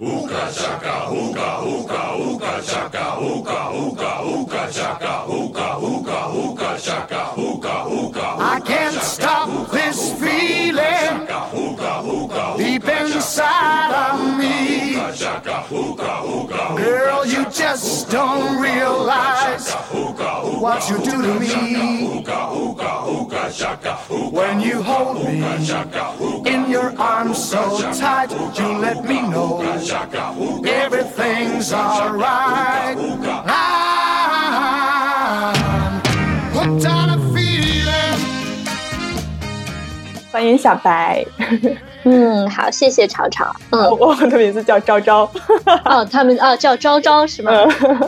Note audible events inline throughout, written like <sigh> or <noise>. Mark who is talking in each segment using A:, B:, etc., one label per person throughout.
A: Hookah chaka, hookah, hookah, hookah chaka, hookah, hookah, hookah chaka, hookah, hookah, hookah chaka, hookah, hookah. inside of me. Girl, you just don't realize what you do to me. When you hold me in your arms so tight, you let me know everything's alright. I'm hooked on a feeling.
B: 欢迎小白，
C: 嗯，好，谢谢潮潮。嗯，
B: 我的名字叫昭昭。
C: 哦，他们哦叫昭昭是吗？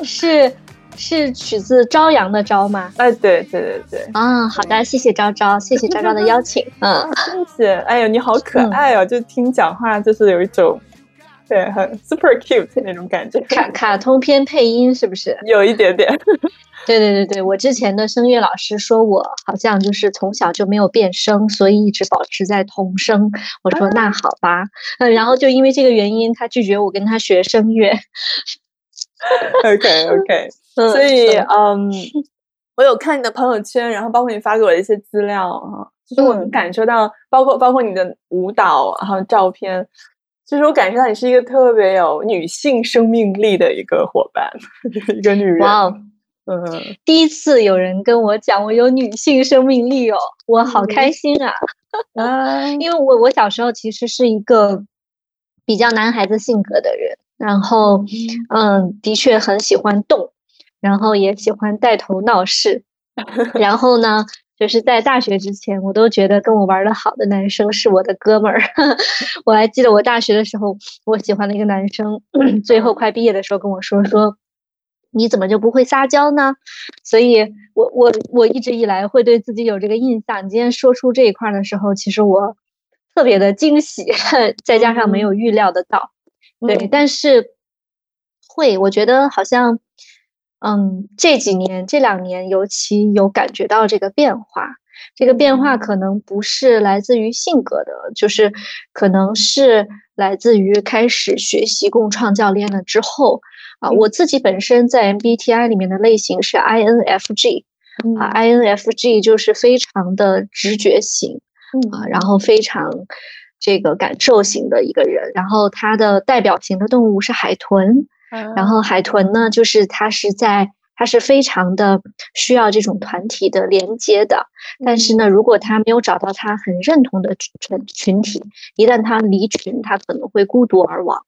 C: 是是取自朝阳的朝吗？
B: 哎，对对对对，
C: 啊，好的，谢谢昭昭，谢谢昭昭的邀请。嗯，
B: 谢谢。哎呦，你好可爱哦！就听讲话就是有一种，对，很 super cute 那种感觉，
C: 卡卡通片配音是不是？
B: 有一点点。
C: 对对对对，我之前的声乐老师说我好像就是从小就没有变声，所以一直保持在童声。我说那好吧，嗯，然后就因为这个原因，他拒绝我跟他学声乐。
B: OK OK，<laughs>
C: 嗯
B: 所以
C: 嗯
B: 嗯，我有看你的朋友圈，然后包括你发给我的一些资料啊，就是我能
C: 嗯
B: 感受到，包括包括你的舞蹈，然后照片，就是我感受到你是一个特别有女性生命力的一个伙伴，<laughs> 一个女人。嗯，
C: 第一次有人跟我讲我有女性生命力哦，我好开心啊！<laughs>
B: 啊，
C: 因为我我小时候其实是一个比较男孩子性格的人，然后嗯，的确很喜欢动，然后也喜欢带头闹事，然后呢，就是在大学之前，我都觉得跟我玩的好的男生是我的哥们儿。<laughs> 我还记得我大学的时候，我喜欢的一个男生，<clears throat> 最后快毕业的时候跟我说说。你怎么就不会撒娇呢？所以我我我一直以来会对自己有这个印象。你今天说出这一块儿的时候，其实我特别的惊喜，<laughs> 再加上没有预料得到。对，
B: 嗯
C: 但是会，我觉得好像，嗯，这几年这两年尤其有感觉到这个变化。这个变化可能不是来自于性格的，就是可能是来自于开始学习共创教练了之后啊。我自己本身在 MBTI 里面的类型是 INFG 啊，INFG 就是非常的直觉型。啊，然后非常这个感受型的一个人，然后他的代表型的动物是海豚，然后海豚呢，就是它是在他是非常的需要这种团体的连接的，但是呢，如果他没有找到他很认同的群群体，一旦他离群，他可能会孤独而亡。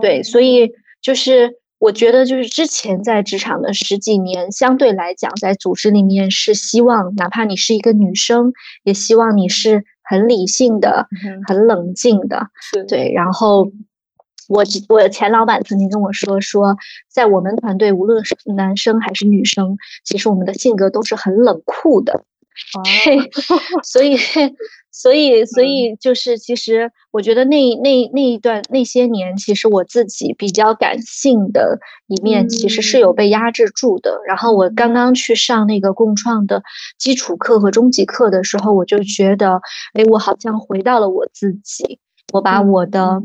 C: 对，所以就是我觉得，就是之前在职场的十几年，相对来讲，在组织里面是希望，哪怕你是一个女生，也希望你是很理性的、
B: 嗯
C: 很冷静的。对，然后我我前老板曾经跟我说，说在我们团队，无论是男生还是女生，其实我们的性格都是很冷酷的。
B: 哦
C: 对，<laughs> 所以，所以，所以就是，其实我觉得那那那一段那些年，其实我自己比较感性的一面，其实是有被压制住的。然后我刚刚去上那个共创的基础课和中级课的时候，我就觉得，哎，我好像回到了我自己，我把我的。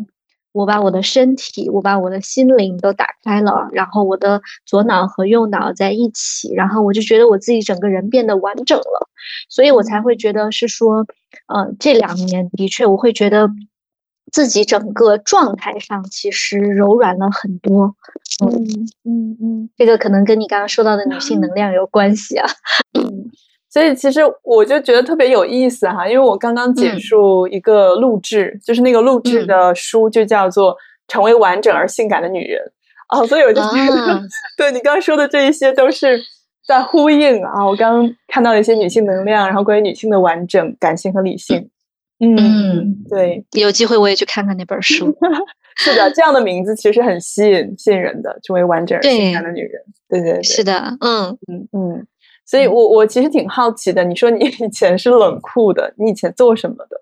C: 我把我的身体，我把我的心灵都打开了，然后我的左脑和右脑在一起，然后我就觉得我自己整个人变得完整了，所以我才会觉得是说，呃，这两年的确我会觉得自己整个状态上其实柔软了很多。嗯
B: 嗯嗯。
C: 这个可能跟你刚刚说到的女性能量有关系啊。
B: 所以其实我就觉得特别有意思哈，因为我刚刚结
C: 嗯
B: 束一个录制，就是那个录制的书就叫做《成为完整而性感的女人》哦，所以我就觉得，
C: 啊 <laughs>
B: 对你刚刚说的这一些都是在呼应啊。我刚刚看到了一些女性能量，然后关于女性的完整、感性和理性。嗯，
C: 嗯，
B: 对，
C: 有机会我也去看看那本书。<laughs>
B: 是的，这样的名字其实很吸引吸引人的，成为完整而性感的女人。对对对，
C: 是的，嗯。
B: 嗯嗯，所以我我其实挺好奇的，你说你以前是冷酷的，你以前做什么的？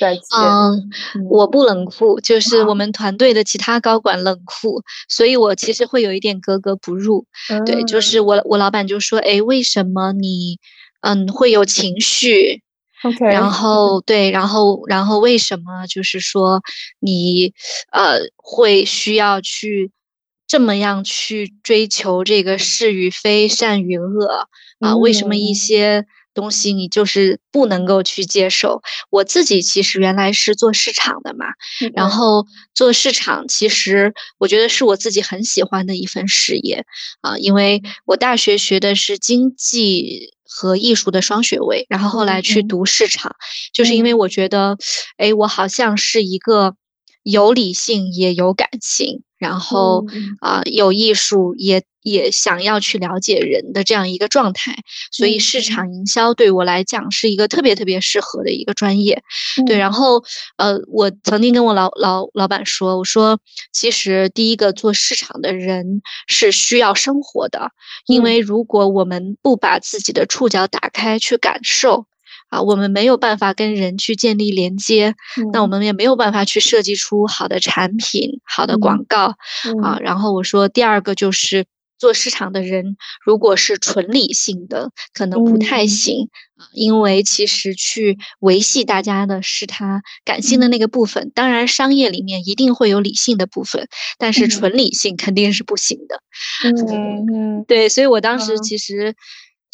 B: 在企业
C: 嗯，
B: 嗯
C: 我不冷酷，就是我们团队的其他高管冷酷，所以我其实会有一点格格不入。对，就
B: 嗯
C: 是我我老板就说，哎，为什么你嗯会有情绪
B: ？OK，
C: 然后对，然后然后为什么就是说你呃会需要去这么样去追求这个是与非、善与恶啊？为什么一
B: 嗯
C: 些东西你就是不能够去接受？我自己其实原来是做市场的嘛，然后做市场，其实我觉得是我自己很喜欢的一份事业啊，因为我大学学的是经济和艺术的双学位，然后后来去
B: 嗯
C: 读市场，就是因为我觉得，哎，我好像是一个有理性也有感性，然后
B: 嗯
C: 啊、有艺术也也想要去了解人的这样一个状态，所以市
B: 嗯
C: 场营销对我来讲是一个特别特别适合的一个专业。对，
B: 嗯
C: 然后呃，我曾经跟我老老老板说，我说其实第一个做市场的人是需要生活的，因
B: 嗯
C: 为如果我们不把自己的触角打开去感受。啊，我们没有办法跟人去建立连接，那我
B: 嗯
C: 们也没有办法去设计出好的产品、好的
B: 嗯
C: 广告啊。
B: 嗯
C: 然后我说，第二个就是做市场的人，如果是纯理性的，可能不太
B: 嗯
C: 行啊，因为其实去维系大家的是他感性
B: 嗯
C: 的那个部分。当然，商业里面一定会有理性的部分，但是
B: 嗯
C: 纯理性肯定是不行的。
B: 嗯嗯
C: 对，所以我当时
B: 嗯
C: 其实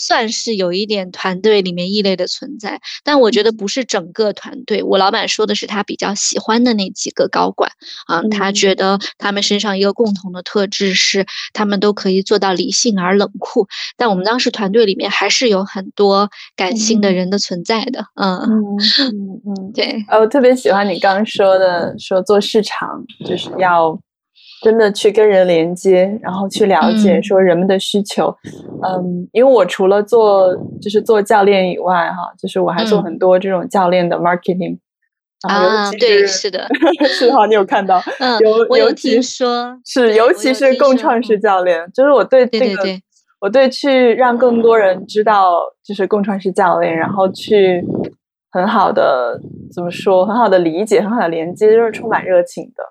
C: 算是有一点团队里面异类的存在，但我觉得不是整个团队。我老板说的是他比较喜欢的那几个高管啊，他觉得他们身上一个共同的特质是，他们都可以做到理性而冷酷。但我们当时团队里面还是有很多感性的
B: 嗯
C: 人的存在的，嗯，
B: 嗯嗯嗯，
C: 对，
B: 呃，我特别喜欢你刚刚说的，说做市场就是要真的去跟人连接，然后去了解
C: 嗯
B: 说人们的需求。嗯，因为我除了做就是做教练以外，哈，就是我还做
C: 嗯
B: 很多这种教练的 marketing。
C: 啊，对，
B: 是
C: 是的，<laughs>
B: 是哈，你有看到？
C: 嗯
B: 尤，
C: 我有
B: 尤其
C: 听说，
B: 是，尤其是共创式
C: 嗯
B: 教练，就是我对这个，
C: 对对对
B: 我对去让更多人知道，就是共创式教练，然后去很好的怎么说，很好的理解，很好的连接，就是充满热情的。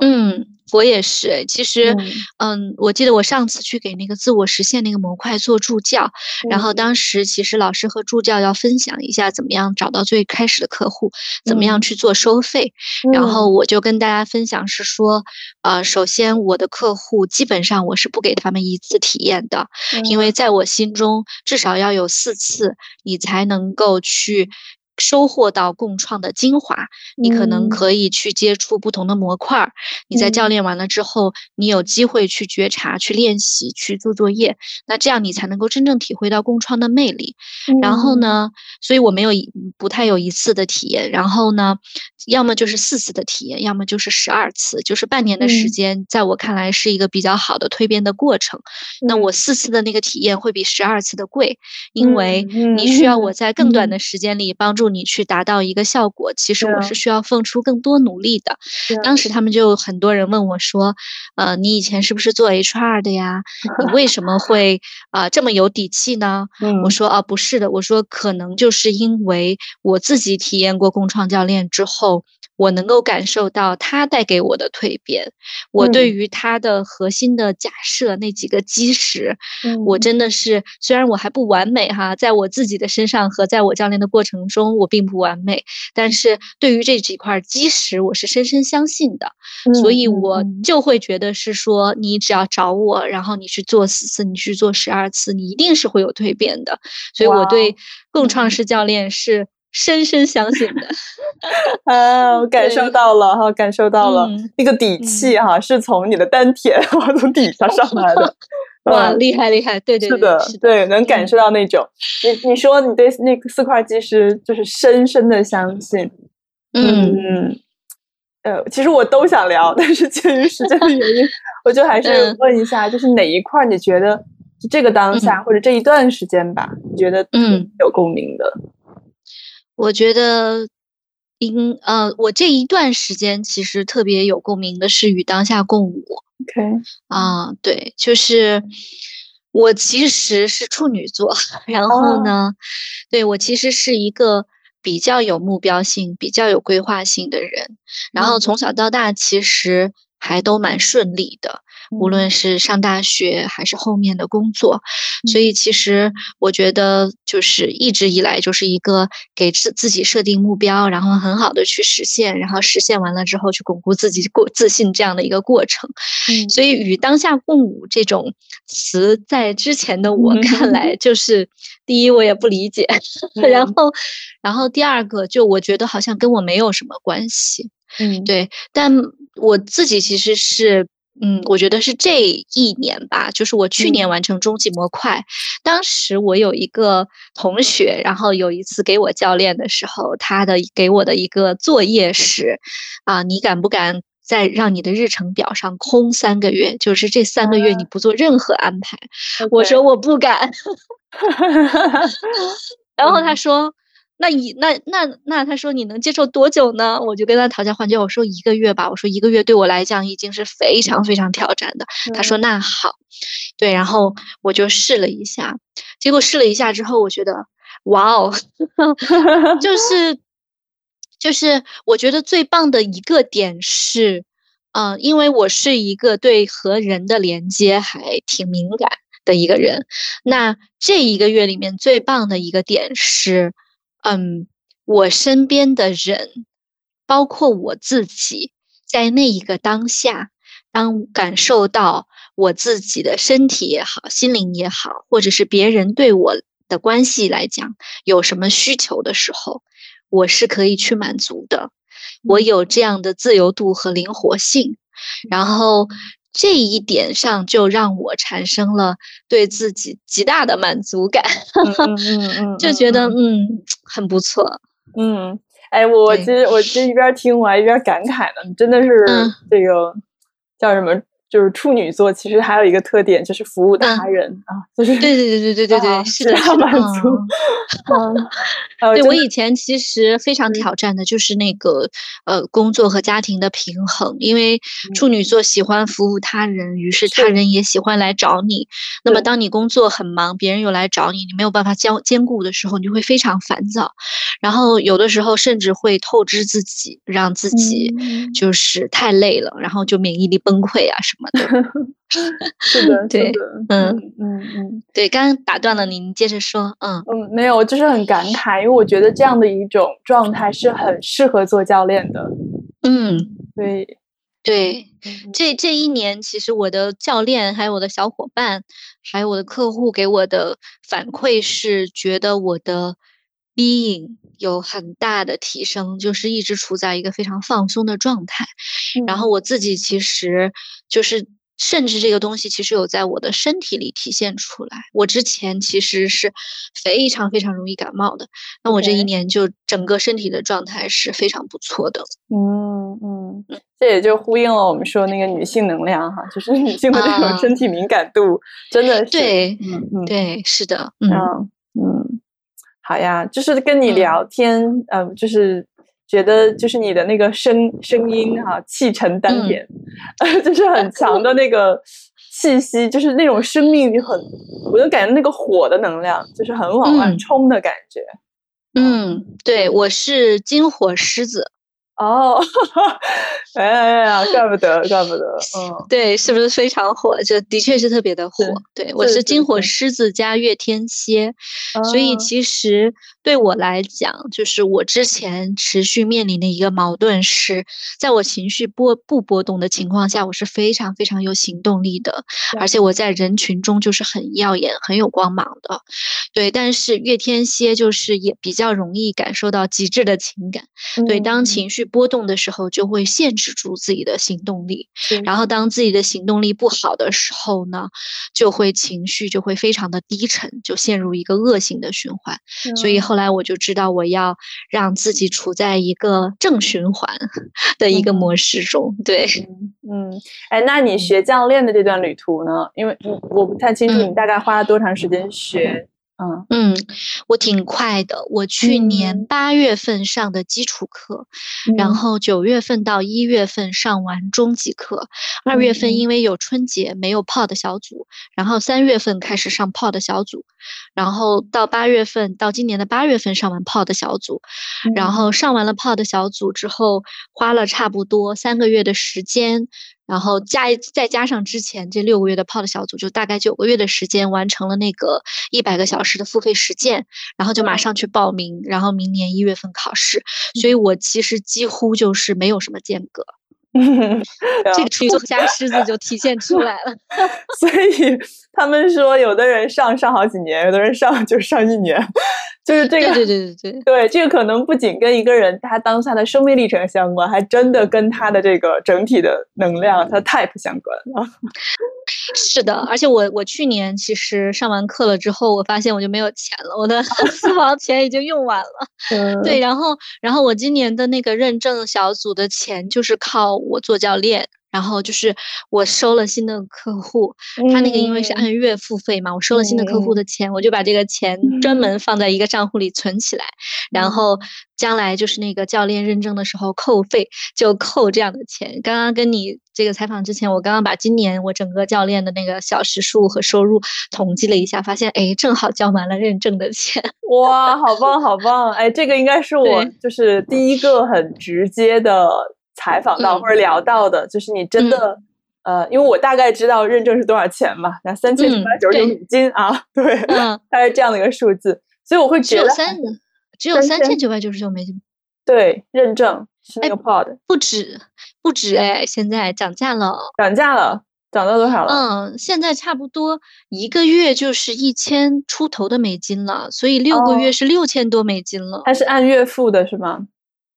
C: 嗯，我也是。其实，
B: 嗯
C: 嗯，我记得我上次去给那个自我实现那个模块做助教，然后
B: 嗯
C: 当时其实老师和助教要分享一下怎么样找到最开始的客户，怎么样
B: 嗯
C: 去做收费。然后我就跟大家分享是说，呃，首先我的客户基本上我是不给他们一次体验的，因为在我心中至少要有四次，你才能够去。收获到共创的精华，你可能
B: 嗯
C: 可以去接触不同的模块儿。你在教
B: 嗯
C: 练完了之后，你有机会去觉察、去练习、去做作业，那这样你才能够真正体会到共创的魅力。然后
B: 嗯
C: 呢，所以我没有一不太有一次的体验，然后呢，要么就是四次的体验，要么就是十二次，就是半年的时
B: 嗯
C: 间，在我看来是一个比较好的蜕变的过程。那
B: 嗯
C: 我四次的那个体验会比十二次的贵，因为
B: 嗯
C: 你需要我在更短
B: 嗯
C: 的时间里帮助你去达到一个效果，其实我是需要付出更多努力的。当时他们就很多人问我说：“呃，你以前是不是做 HR 的呀？<laughs> 你为什么会啊、这么有底气呢？”
B: 嗯
C: 我说：“啊，不是的，我说可能就是因为我自己体验过共创教练之后。”我能够感受到他带给我的蜕变，我对
B: 嗯。
C: 于他的核心的假设那几个基石，我
B: 嗯。
C: 真的是虽然我还不完美哈，在我自己的身上和在我教练的过程中，我并不完美，但是对于这几块基石，我是深深相信的，所以
B: 嗯
C: 我
B: 嗯。
C: 就会觉得是说，你只要找我，然后你去做四次，你去做十二次，你一定是会有蜕变的，所以我对
B: 哦
C: 共创
B: 嗯。
C: 式教练是深深相信的。<laughs>
B: 啊，我感受到了哈，感受到了
C: 嗯
B: 那个底气哈，是从你的丹田，<laughs> 从底下上来的。<laughs>
C: 哇，
B: 嗯
C: 厉害厉害，对对对，
B: 是的，对，能感
C: 嗯
B: 受到那种。你你说你对那个四块基石就是深深的相信，
C: 嗯
B: 嗯，呃，其实我都想聊，但是鉴于时间的原因，我就还是
C: 嗯
B: 问一下，就是哪一块你觉得就这个当下、或者这一段时间吧，你觉得
C: 嗯
B: 有共鸣的？
C: 我觉得应呃，我这一段时间其实特别有共鸣的是与当下共舞
B: OK，
C: 啊，对，就是我其实是处女座，然后
B: 哦。
C: 呢，对我其实是一个比较有目标性、比较有规划性的人，然后
B: 嗯。
C: 从小到大其实还都蛮顺利的。无论是上大学还是后面的工作。所以其实我觉得，就是一直以来就是一个给自自己设定目标，然后很好的去实现，然后实现完了之后去巩固自己过自信这样的一个过程。所以与当下共舞这种词，在之前的我看来，就是第一我也不理解，<laughs> 然后，然后第二个就我觉得好像跟我没有什么关系。
B: 嗯，
C: 对，但我自己其实是，嗯，我觉得是这一年吧，就是我去年完成终极模块，当时我有一个同学，然后有一次给我教练的时候，他的给我的一个作业是，啊，你敢不敢在让你的日程表上空三个月？就是这三个月你不做任何安排。我说我不敢，<laughs> 然后他说。那一那那那他说你能接受多久呢？我就跟他讨价还价，我说一个月吧。我说一个月对我来讲已经是非常非常挑战的。他说那好，对，然后我就试了一下，结果试了一下之后，我觉得哇哦，<laughs> 就是就是我觉得最棒的一个点是，嗯，因为我是一个对和人的连接还挺敏感的一个人。那这一个月里面最棒的一个点是。嗯，我身边的人，包括我自己，在那一个当下，当感受到我自己的身体也好，心灵也好，或者是别人对我的关系来讲有什么需求的时候，我是可以去满足的。我有这样的自由度和灵活性，然后。这一点上就让我产生了对自己极大的满足感，<laughs> 就觉得嗯很不错。
B: 嗯，哎，我其实我其实一边听我还一边感慨呢，真的是这个叫什么？就是处女座，其实还有一个特点，就是服务他人啊，就是
C: 对对对对对对对，是的，
B: 满足。
C: 嗯，<laughs> 对我以前其实非常挑战的就是那个呃工作和家庭的平衡，因为处女座喜欢服务他人，于是他人也喜欢来找你。那么当你工作很忙，别人又来找你，你没有办法兼兼顾的时候，你就会非常烦躁，然后有的时候甚至会透支自己，让自己就是太累了，然后就免疫力崩溃啊什么。<laughs>
B: 是的，
C: 对，
B: 嗯嗯嗯，
C: 对，刚刚打断了你，你接着说，
B: 嗯。嗯，没有，就是很感慨，因为我觉得这样的一种状态是很适合做教练的，
C: 嗯，
B: 对。
C: 对，这这一年其实我的教练还有我的小伙伴，还有我的客户给我的反馈是觉得我的。being 有很大的提升，就是一直处在一个非常放松的状态。然后我自己其实就是，甚至这个东西其实有在我的身体里体现出来。我之前其实是非常非常容易感冒的，那我这一年就整个身体的状态是非常不错的。
B: 嗯嗯，这也就呼应了我们说那个女性能量哈，就是 <laughs> 女性的这种身体敏感度真的是
C: 对，
B: 嗯嗯，
C: 对，是的，嗯
B: 嗯。好呀，就是跟你聊天，嗯，就是觉得就是你的那个声声音哈，气沉丹田，<laughs> 就是很强的那个气息，就是那种生命力很，我就感觉那个火的能量，就是很往外冲的感觉。
C: 嗯，对，我是金火狮子。
B: 哦，哎呀，怪不得，怪不得，嗯，
C: 对，是不是非常火？就的确是特别的火。对我是金火狮子加月天蝎，所以其实对我来讲，就是我之前持续面临的一个矛盾是，在我情绪波不波动的情况下，我是非常非常有行动力的，而且我在人群中就是很耀眼、很有光芒的。对，但是月天蝎就是也比较容易感受到极致的情感。对，当情绪。波动的时候，就会限制住自己的行动力。然后，当自己的行动力不好的时候呢，就会情绪就会非常的低沉，就陷入一个恶性的循环。所以后来我就知道，我要让自己处在一个正循环 <laughs> 的一个模式中。对，
B: 嗯，哎，那你学教练的这段旅途呢？因为我不太清楚你大概花了多长时间学。
C: 嗯。嗯，我挺快的。我去年八月份上的基础课，然后九月份到一月份上完中级课，二月份因为有春节没有泡的小组，然后三月份开始上泡的小组，然后到八月份到今年的八月份上完泡的小组，然后上完了泡的小组之后，花了差不多三个月的时间，然后加再加上之前这六个月的 POD 小组，就大概九个月的时间完成了那个一百个小时的付费实践，然后就马上去报名，然后明年一月份考试，所以我其实几乎就是没有什么间隔。<laughs> 这个处作家狮子就体现出来了。<laughs>
B: 所以他们说，有的人上上好几年，有的人上就上一年，就是这个。
C: 对对对对对，
B: 对这个可能不仅跟一个人他当下的生命历程相关，还真的跟他的这个整体的能量、他的 type 相关啊。<laughs>
C: 是的，而且我我去年其实上完课了之后，我发现我就没有钱了，我的 <laughs> 私房钱已经用完了。对，然后然后我今年的那个认证小组的钱就是靠我做教练。然后就是我收了新的客户，他那个因为是按月付费嘛，我收了新的客户的钱，我就把这个钱专门放在一个账户里存起来，然后将来就是那个教练认证的时候扣费就扣这样的钱。刚刚跟你这个采访之前，我刚刚把今年我整个教练的那个小时数和收入统计了一下，发现哎，正好交完了认证的钱。<laughs>
B: 哇，好棒好棒！哎，这个应该是我就是第一个很直接的。采访到或者聊到的，就是你真的，呃，因为我大概知道认证是多少钱嘛，那三千九百九十九美金啊，<laughs> 对，它是这样的一个数字，所以我会觉得
C: 只有三，只有三千九百九十九美金，
B: 对，认证是那个 pod，
C: 不止，不止哎，现在涨价了，
B: 涨价了，涨到多少了？
C: 嗯，现在差不多一个月就是一千出头的美金了，所以六个月是六千多美金了，
B: 它是按月付的是吗？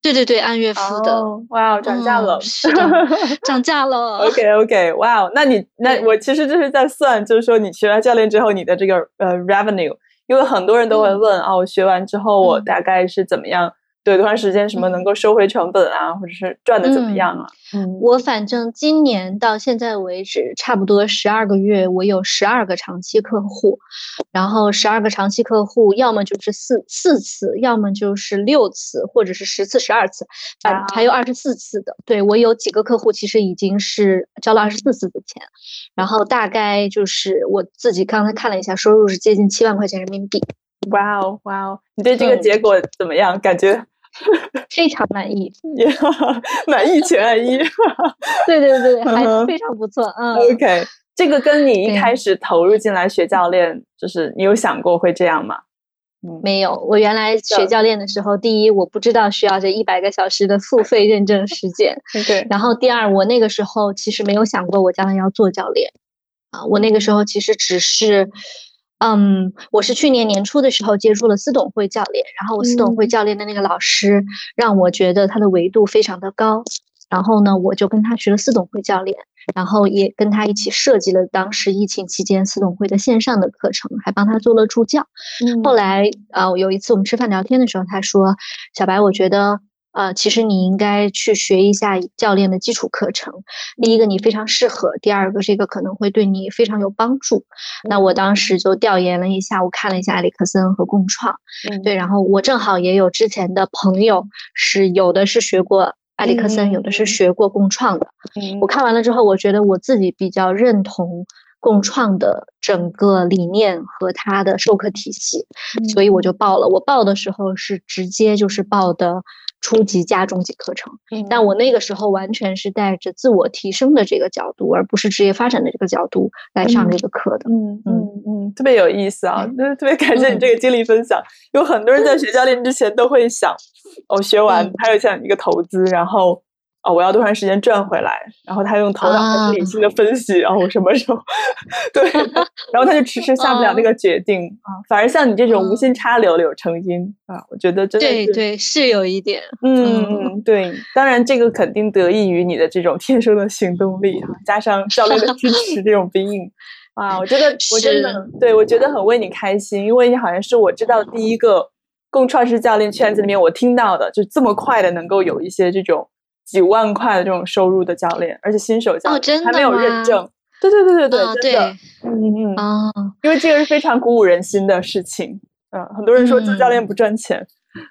C: 对对对，按月付的。
B: 哇，涨价了，
C: 是的，涨价了。<laughs>
B: OK OK，哇，那你那我其实就是在算，就是说你学完教练之后，你的这个呃 revenue，因为很多人都会问啊，我学完之后我大概是怎么样？对，多长时间什么能够收回成本啊，或者是赚的怎么样啊？
C: 嗯，我反正今年到现在为止，差不多十二个月，我有十二个长期客户，然后十二个长期客户，要么就是四四次，要么就是六次，或者是十次、十二次，反还有二十四次的。对我有几个客户，其实已经是交了二十四次的钱，然后大概就是我自己刚才看了一下，收入是接近七万块钱人民币。
B: 哇哦，哇哦，你对这个结果怎么样？感觉？
C: 非常满意，<laughs>
B: 满意全按一，<laughs>
C: 对对对，还非常不错。嗯
B: ，OK，这个跟你一开始投入进来学教练，就是你有想过会这样吗？
C: 没有，我原来学教练的时候，第一我不知道需要这一百个小时的付费认证时间，<laughs>
B: 对。
C: 然后第二，我那个时候其实没有想过我将来要做教练，啊，我那个时候其实只是。嗯，我是去年年初的时候接触了司董会教练，然后我司董会教练的那个老师让我觉得他的维度非常的高，然后呢，我就跟他学了司董会教练，然后也跟他一起设计了当时疫情期间司董会的线上的课程，还帮他做了助教。后来呃，有一次我们吃饭聊天的时候，他说：“小白，我觉得。”呃，其实你应该去学一下教练的基础课程。第一个，你非常适合；第二个，这个可能会对你非常有帮助。那我当时就调研了一下，我看了一下埃里克森和共创，对，然后我正好也有之前的朋友是有的是学过埃里克森，有的是学过共创的。我看完了之后，我觉得我自己比较认同共创的整个理念和他的授课体系，所以我就报了。我报的时候是直接就是报的。初级加中级课程，但我那个时候完全是带着自我提升的这个角度，而不是职业发展的这个角度来上这个课的。
B: 嗯嗯嗯，特别有意思啊！特别感谢你这个经历分享。有很多人在学教练之前都会想，哦，学完还有像一个投资，然后。哦，我要多长时间赚回来？然后他用头脑很理性的分析，然后我什么时候对，然后他就迟迟下不了那个决定啊。反而像你这种无心插柳柳成荫啊，我觉得真的
C: 对对是有一点，
B: 嗯嗯对。当然这个肯定得益于你的这种天生的行动力啊，加上教练的支持这种兵影啊，我觉得我真的对我觉得很为你开心，因为你好像是我知道第一个共创式教练圈子里面我听到的，就这么快的能够有一些这种。几万块的这种收入的教练，而且新手教练还没有认证。对对对对对，真的。嗯嗯嗯。因为这个是非常鼓舞人心的事情。嗯，很多人说做教练不赚钱，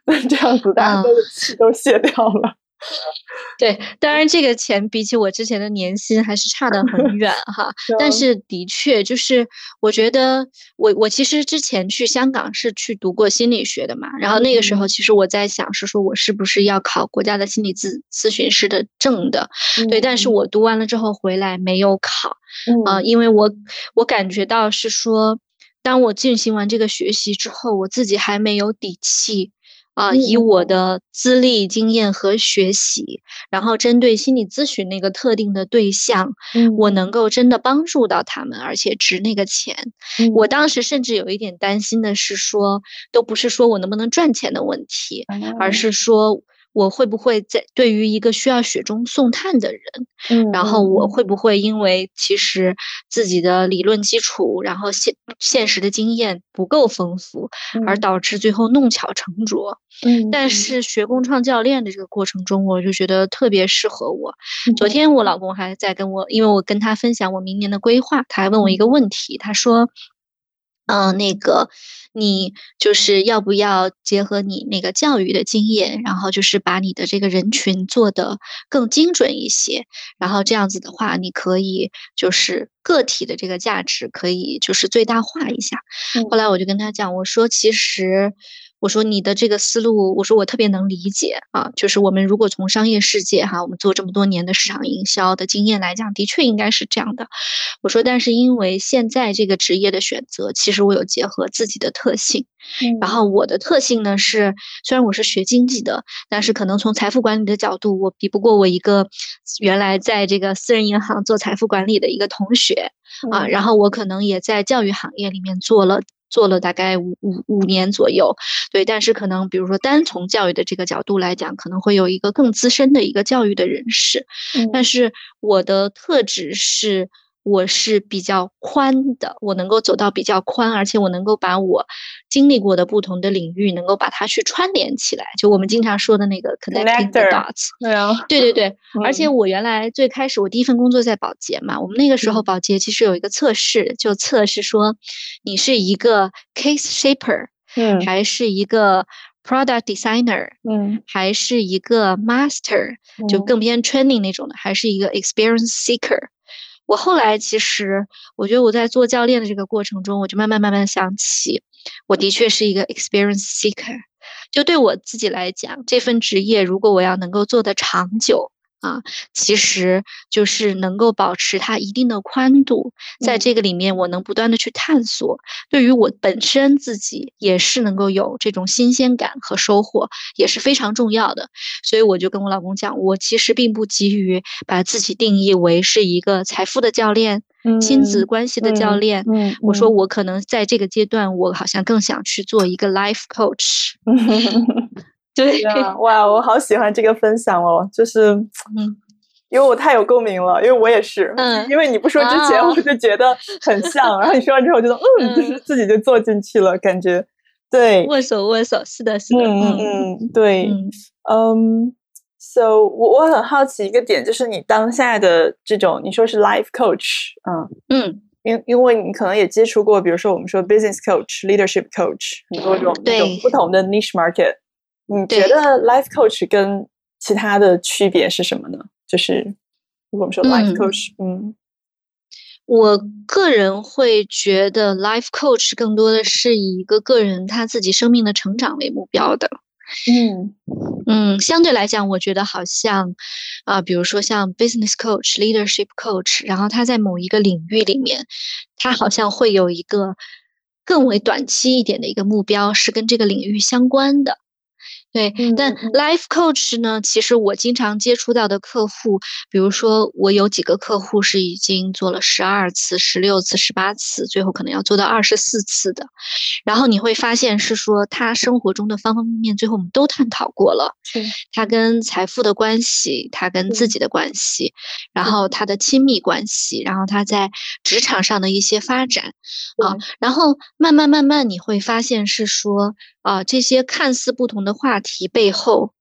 B: 那 <laughs> 这样子大家都气都卸掉了。<laughs>
C: 对，当然这个钱比起我之前的年薪还是差得很 <laughs> 远哈。但是的确，就是我觉得我我其实之前去香港是去读过心理学的嘛，然后那个时候其实我在想是说我是不是要考国家的心理咨咨询师的证的，对，但是我读完了之后回来没有考，啊，因为我我感觉到是说，当我进行完这个学习之后，我自己还没有底气。啊，以我的资历、经验和学习，然后针对心理咨询那个特定的对象，我能够真的帮助到他们，而且值那个钱。我当时甚至有一点担心的是说，都不是说我能不能赚钱的问题，而是说。我会不会在对于一个需要雪中送炭的人，嗯，然后我会不会因为其实自己的理论基础，然后现现实的经验不够丰富，而导致最后弄巧成拙？嗯，但是学共创教练的这个过程中，我就觉得特别适合我。昨天我老公还在跟我，因为我跟他分享我明年的规划，他还问我一个问题，他说。嗯，那个，你就是要不要结合你那个教育的经验，然后就是把你的这个人群做得更精准一些，然后这样子的话，你可以就是个体的这个价值可以就是最大化一下。后来我就跟他讲，我说其实。我说你的这个思路，我说我特别能理解啊，就是我们如果从商业世界哈，我们做这么多年的市场营销的经验来讲，的确应该是这样的。我说，但是因为现在这个职业的选择，其实我有结合自己的特性，然后我的特性呢是，虽然我是学经济的，但是可能从财富管理的角度，我比不过我一个原来在这个私人银行做财富管理的一个同学啊，然后我可能也在教育行业里面做了。做了大概五五五年左右，对，但是可能比如说单从教育的这个角度来讲，可能会有一个更资深的一个教育的人士，但是我的特质是。我是比较宽的，我能够走到比较宽，而且我能够把我经历过的不同的领域，能够把它去串联起来。就我们经常说的那个 connecting the dots。
B: 对啊，
C: 对对对。<laughs> 而且我原来最开始我第一份工作在保洁嘛，我们那个时候保洁其实有一个测试，就测试说你是一个 case shaper，嗯，还是一个 product designer，嗯，还是一个 master，就更偏 training 那种的，还是一个 experience seeker。我后来其实，我觉得我在做教练的这个过程中，我就慢慢慢慢想起，我的确是一个 experience seeker。就对我自己来讲，这份职业如果我要能够做得长久。啊，其实就是能够保持它一定的宽度，在这个里面，我能不断的去探索，对于我本身自己也是能够有这种新鲜感和收获，也是非常重要的。所以我就跟我老公讲，我其实并不急于把自己定义为是一个财富的教练，亲子关系的教练。我说我可能在这个阶段，我好像更想去做一个 life coach。<laughs> <laughs> 对。
B: 呀，哇，我好喜欢这个分享哦，就是，嗯，因为我太有共鸣了，因为我也是，嗯，因为你不说之前，我就觉得很像，然后你说完之后，我觉得，嗯，就是自己就坐进去了，感觉，对，
C: 握手握手，是的，是的，
B: 嗯嗯，对，嗯，so 我我很好奇一个点，就是你当下的这种，你说是 life coach，嗯嗯，因因为你可能也接触过，比如说我们说 business coach、leadership coach，很多种这种不同的 niche market。你觉得 life coach 跟其他的区别是什么呢？就是如果我们说 life coach，嗯，
C: 我个人会觉得 life coach 更多的是以一个个人他自己生命的成长为目标的。嗯嗯，相对来讲，我觉得好像啊，比如说像 business coach、leadership coach，然后他在某一个领域里面，他好像会有一个更为短期一点的一个目标，是跟这个领域相关的。对，但 life coach 呢？其实我经常接触到的客户，比如说我有几个客户是已经做了十二次、十六次、十八次，最后可能要做到二十四次的。然后你会发现是说，他生活中的方方面面，最后我们都探讨过了。他跟财富的关系，他跟自己的关系，然后他的亲密关系，然后他在职场上的一些发展啊，然后慢慢慢慢你会发现是说。啊，这些看似不同的话题背后，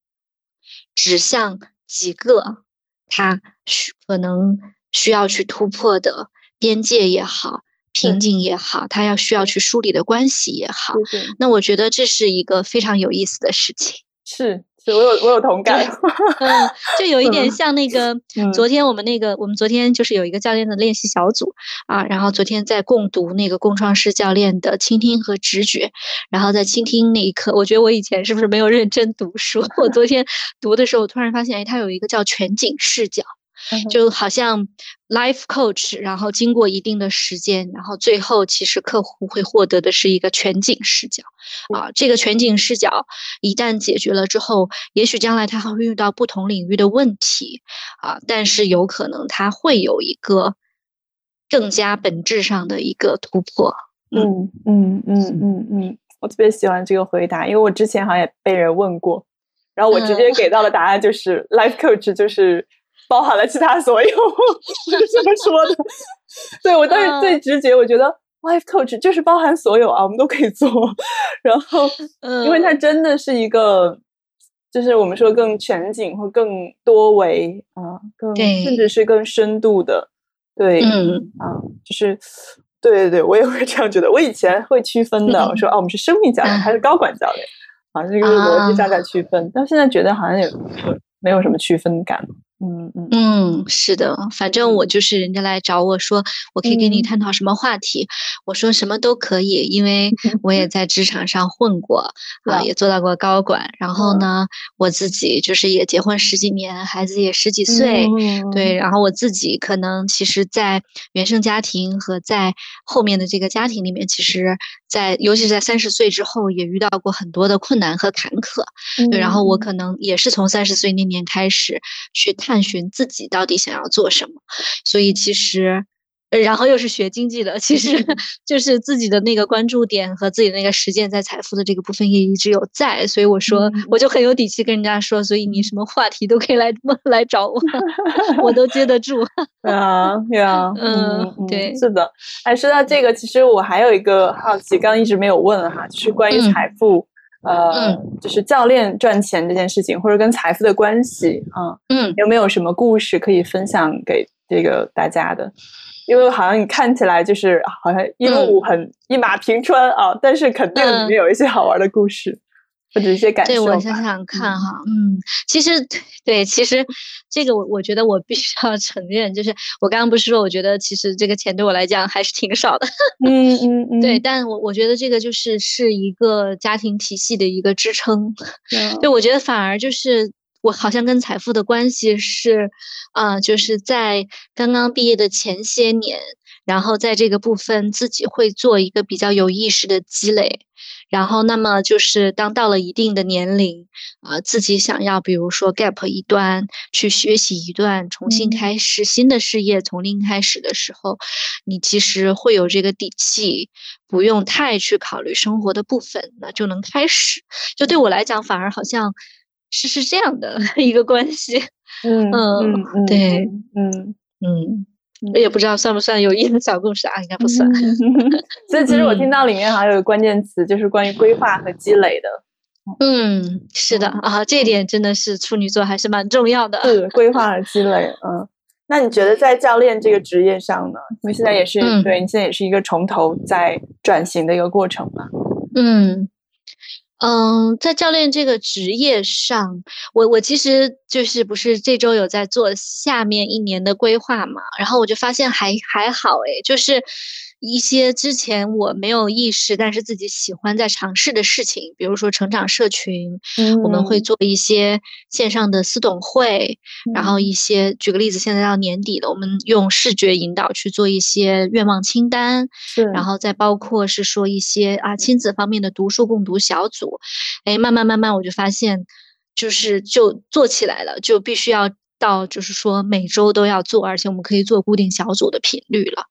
C: 指向几个他需可能需要去突破的边界也好，瓶颈也好，他要需要去梳理的关系也好。那我觉得这是一个非常有意思的事情。
B: 是我有我有同感，<laughs>
C: 嗯，就有一点像那个昨天我们那个我们昨天就是有一个教练的练习小组啊，然后昨天在共读那个共创式教练的倾听和直觉，然后在倾听那一刻，我觉得我以前是不是没有认真读书？<laughs> 我昨天读的时候，我突然发现，哎，它有一个叫全景视角。就好像 life coach，然后经过一定的时间，然后最后其实客户会获得的是一个全景视角啊。这个全景视角一旦解决了之后，也许将来他还会遇到不同领域的问题啊，但是有可能他会有一个更加本质上的一个突破。
B: 嗯嗯嗯嗯嗯，我特别喜欢这个回答，因为我之前好像也被人问过，然后我直接给到的答案就是 life coach 就是。包含了其他所有，<laughs> 是这么说的。对我当时最直觉，我觉得 life coach 就是包含所有啊，我们都可以做。然后，因为它真的是一个，就是我们说更全景或更多维啊，更甚至是更深度的。对，嗯啊，就是对对对，我也会这样觉得。我以前会区分的，我说啊，我们是生命教练还是高管教练，好像这个逻辑上在区分。但现在觉得好像也没有什么区分感。嗯嗯
C: 嗯，是的，反正我就是人家来找我说，我可以跟你探讨什么话题，我说什么都可以，因为我也在职场上混过啊，也做到过高管。然后呢，我自己就是也结婚十几年，孩子也十几岁，对。然后我自己可能其实，在原生家庭和在后面的这个家庭里面，其实，在尤其是在三十岁之后，也遇到过很多的困难和坎坷。对，然后我可能也是从三十岁那年开始去探。探寻自己到底想要做什么，所以其实，然后又是学经济的，其实 <laughs> 就是自己的那个关注点和自己的那个实践在财富的这个部分也一直有在，所以我说我就很有底气跟人家说，所以你什么话题都可以来 <laughs> 来找我，<laughs> 我都接得住。
B: 啊，对啊，
C: 嗯，对，
B: 是的。哎，说到这个，其实我还有一个好奇，刚刚一直没有问哈，就是关于财富。呃，就是教练赚钱这件事情，或者跟财富的关系啊，嗯，有没有什么故事可以分享给这个大家的？因为好像你看起来就是好像一路很一马平川啊，但是肯定里面有一些好玩的故事。或者一些感受。
C: 对我想想看哈，嗯，其实对，其实这个我我觉得我必须要承认，就是我刚刚不是说，我觉得其实这个钱对我来讲还是挺少的，
B: 嗯嗯嗯，<laughs>
C: 对，但我我觉得这个就是是一个家庭体系的一个支撑，对，我觉得反而就是我好像跟财富的关系是，啊，就是在刚刚毕业的前些年，然后在这个部分自己会做一个比较有意识的积累。然后，那么就是当到了一定的年龄，啊，自己想要，比如说 gap 一段，去学习一段，重新开始新的事业，从零开始的时候，你其实会有这个底气，不用太去考虑生活的部分，那就能开始。就对我来讲，反而好像是是这样的 <laughs> 一个关系。
B: 嗯嗯，
C: 对，
B: 嗯
C: 嗯。我也不知道算不算有意思的小故事啊，应该不算。<laughs>
B: 所以其实我听到里面好像有个关键词，就是关于规划和积累的。
C: 嗯，是的啊，这一点真的是处女座还是蛮重要的。
B: 是规划和积累，嗯。那你觉得在教练这个职业上呢？因为现在也是对你现在也是一个从头在转型的一个过程嘛。
C: 嗯。嗯，在教练这个职业上，我我其实就是不是这周有在做下面一年的规划嘛，然后我就发现还还好诶，就是。一些之前我没有意识，但是自己喜欢在尝试的事情，比如说成长社群，我们会做一些线上的私董会，然后一些举个例子，现在到年底了，我们用视觉引导去做一些愿望清单，然后再包括是说一些啊亲子方面的读书共读小组，哎，慢慢慢慢我就发现，就是就做起来了，就必须要。到就是说每周都要做，而且我们可以做固定小组的频率了。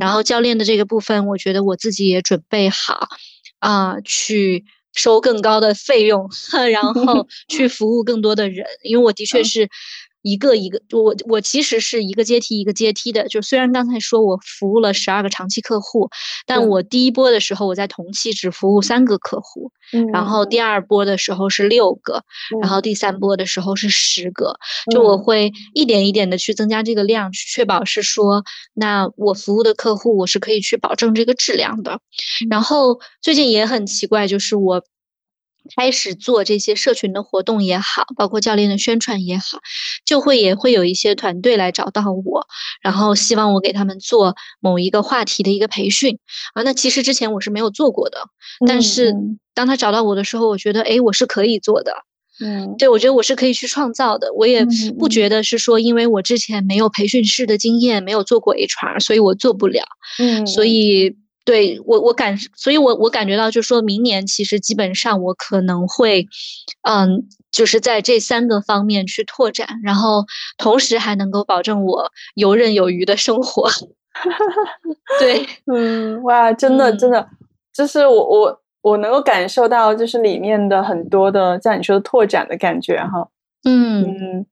C: 然后教练的这个部分，我觉得我自己也准备好啊，去收更高的费用，<laughs> 然后 <laughs> 去服务更多的人，因为我的确是。一个一个，我我其实是一个阶梯一个阶梯的。就虽然刚才说我服务了十二个长期客户，但我第一波的时候我在同期只服务三个客户，然后第二波的时候是六个，然后第三波的时候是十个。就我会一点一点的去增加这个量，去确保是说，那我服务的客户我是可以去保证这个质量的。然后最近也很奇怪，就是我。开始做这些社群的活动也好，包括教练的宣传也好，就会也会有一些团队来找到我，然后希望我给他们做某一个话题的一个培训啊。那其实之前我是没有做过的，但是当他找到我的时候，我觉得哎，我是可以做的。
B: 嗯，
C: 对，我觉得我是可以去创造的。我也不觉得是说，因为我之前没有培训师的经验，没有做过 HR，所以我做不了。
B: 嗯，
C: 所以。对我，我感，所以我我感觉到，就是说明年其实基本上我可能会，嗯，就是在这三个方面去拓展，然后同时还能够保证我游刃有余的生活。<laughs> 对，<laughs>
B: 嗯，哇，真的真的，就是我我我能够感受到，就是里面的很多的像你说的拓展的感觉哈。
C: 嗯
B: 嗯，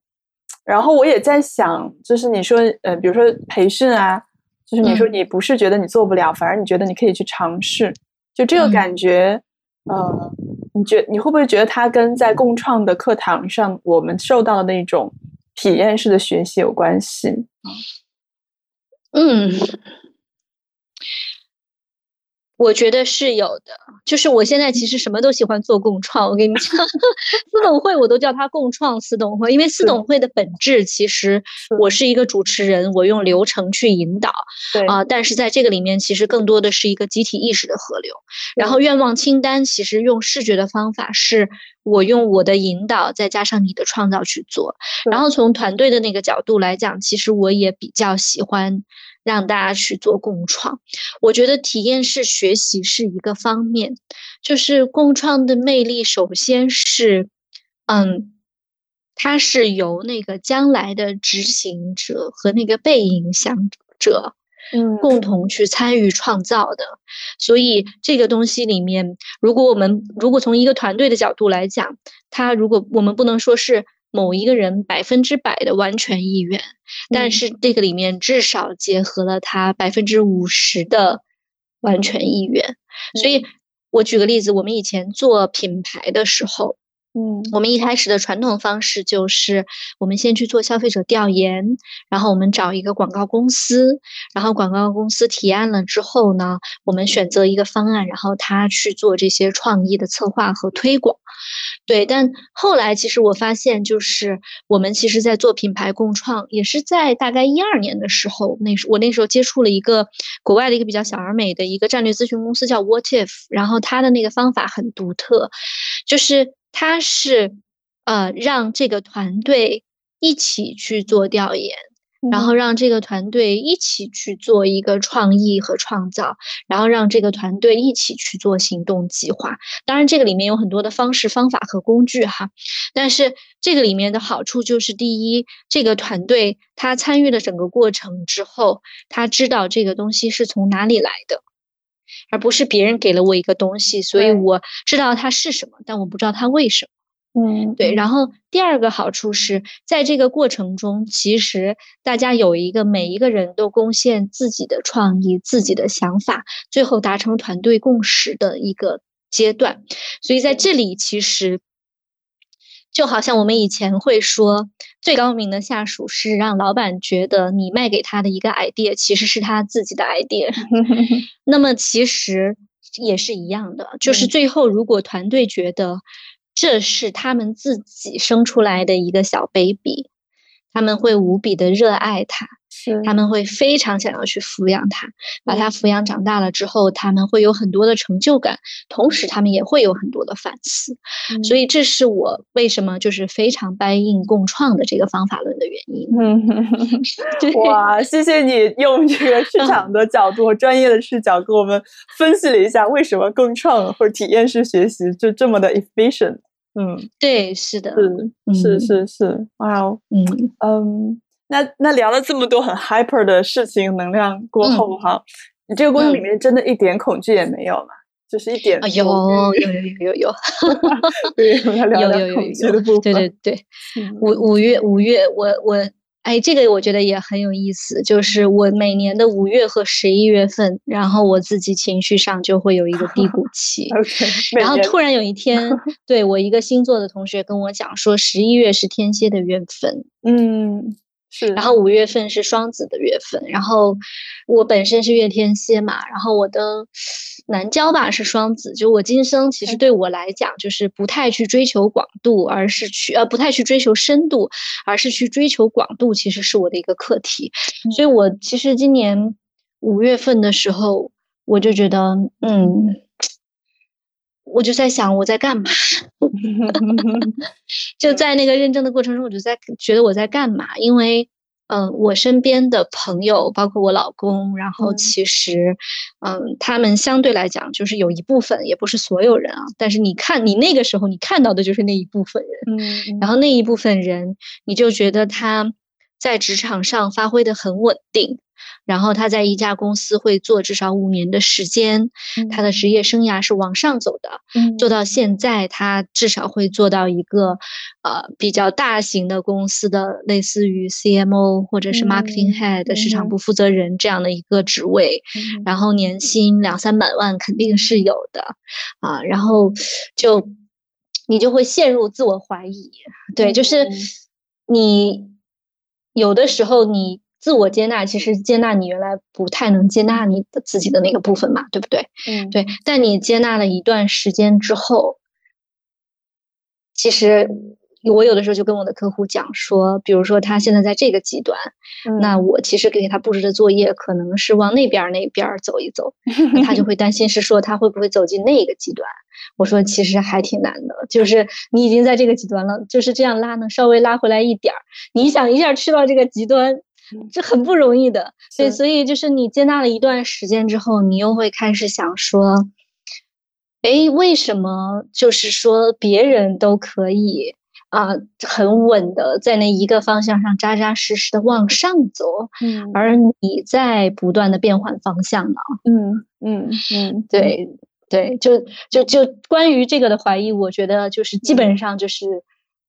B: 然后我也在想，就是你说，呃，比如说培训啊。就是你说你不是觉得你做不了，反而你觉得你可以去尝试，就这个感觉，呃，你觉你会不会觉得它跟在共创的课堂上我们受到的那种体验式的学习有关系？
C: 嗯。我觉得是有的，就是我现在其实什么都喜欢做共创。我跟你讲，<laughs> 私董会我都叫它共创私董会，因为私董会的本质其实我是一个主持人，我用流程去引导，
B: 对
C: 啊，但是在这个里面其实更多的是一个集体意识的河流。然后愿望清单其实用视觉的方法，是我用我的引导再加上你的创造去做。然后从团队的那个角度来讲，其实我也比较喜欢。让大家去做共创，我觉得体验式学习是一个方面，就是共创的魅力，首先是，嗯，它是由那个将来的执行者和那个被影响者，
B: 嗯，
C: 共同去参与创造的。所以这个东西里面，如果我们如果从一个团队的角度来讲，它如果我们不能说是。某一个人百分之百的完全意愿，但是这个里面至少结合了他百分之五十的完全意愿。所以，我举个例子，我们以前做品牌的时候。
B: 嗯，
C: 我们一开始的传统方式就是，我们先去做消费者调研，然后我们找一个广告公司，然后广告公司提案了之后呢，我们选择一个方案，然后他去做这些创意的策划和推广。对，但后来其实我发现，就是我们其实在做品牌共创，也是在大概一二年的时候，那时我那时候接触了一个国外的一个比较小而美的一个战略咨询公司，叫 What If，然后他的那个方法很独特，就是。他是，呃，让这个团队一起去做调研，然后让这个团队一起去做一个创意和创造，然后让这个团队一起去做行动计划。当然，这个里面有很多的方式、方法和工具哈。但是这个里面的好处就是，第一，这个团队他参与了整个过程之后，他知道这个东西是从哪里来的。而不是别人给了我一个东西，所以我知道它是什么，但我不知道它为什么。
B: 嗯，
C: 对。然后第二个好处是在这个过程中，其实大家有一个每一个人都贡献自己的创意、自己的想法，最后达成团队共识的一个阶段。所以在这里，其实。就好像我们以前会说，最高明的下属是让老板觉得你卖给他的一个 idea 其实是他自己的 idea。<laughs> 那么其实也是一样的，就是最后如果团队觉得这是他们自己生出来的一个小 baby，他们会无比的热爱他。他们会非常想要去抚养他，把他抚养长大了之后，他们会有很多的成就感，同时他们也会有很多的反思。所以这是我为什么就是非常 buy in 共创的这个方法论的原因。<laughs>
B: 哇，谢谢你用这个市场的角度和专业的视角给我们分析了一下为什么共创或者体验式学习就这么的 efficient。嗯，
C: 对，是的，
B: 是是是是，哇哦，
C: 嗯
B: 嗯。那那聊了这么多很 hyper 的事情能量过后哈，你这个过程里面真的一点恐惧也没有吗？就是一点
C: 有有有有有有，<laughs>
B: 对，我们聊聊恐惧的部分。
C: 对对对，五五月五月，我我哎，这个我觉得也很有意思，就是我每年的五月和十一月份，然后我自己情绪上就会有一个低谷期，<laughs> 然后突然有一天，<laughs> 对我一个星座的同学跟我讲说，十一月是天蝎的月份，
B: 嗯。是，
C: 然后五月份是双子的月份，然后，我本身是月天蝎嘛，然后我的南交吧是双子，就我今生其实对我来讲，就是不太去追求广度，而是去呃不太去追求深度，而是去追求广度，其实是我的一个课题。所以我其实今年五月份的时候，我就觉得，嗯，我就在想我在干嘛，<laughs> 就在那个认证的过程中，我就在觉得我在干嘛，因为。嗯，我身边的朋友，包括我老公，然后其实，嗯，他们相对来讲就是有一部分，也不是所有人啊。但是你看，你那个时候你看到的就是那一部分人，嗯，然后那一部分人，你就觉得他在职场上发挥的很稳定。然后他在一家公司会做至少五年的时间，他的职业生涯是往上走的，做到现在他至少会做到一个呃比较大型的公司的类似于 CMO 或者是 Marketing Head 市场部。负责人这样的一个职位，然后年薪两三百万肯定是有的啊，然后就你就会陷入自我怀疑，对，就是你有的时候你。自我接纳其实接纳你原来不太能接纳你的自己的那个部分嘛，对不对？
B: 嗯，
C: 对。但你接纳了一段时间之后，其实我有的时候就跟我的客户讲说，比如说他现在在这个极端，那我其实给他布置的作业可能是往那边那边走一走，<laughs> 他就会担心是说他会不会走进那个极端。我说其实还挺难的，就是你已经在这个极端了，就是这样拉能稍微拉回来一点儿，你想一下去到这个极端。这很不容易的，对，所以就是你接纳了一段时间之后，你又会开始想说，哎，为什么就是说别人都可以啊，很稳的在那一个方向上扎扎实实的往上走，
B: 嗯，
C: 而你在不断的变换方向呢？
B: 嗯嗯嗯，
C: 对对，就就就关于这个的怀疑，我觉得就是基本上就是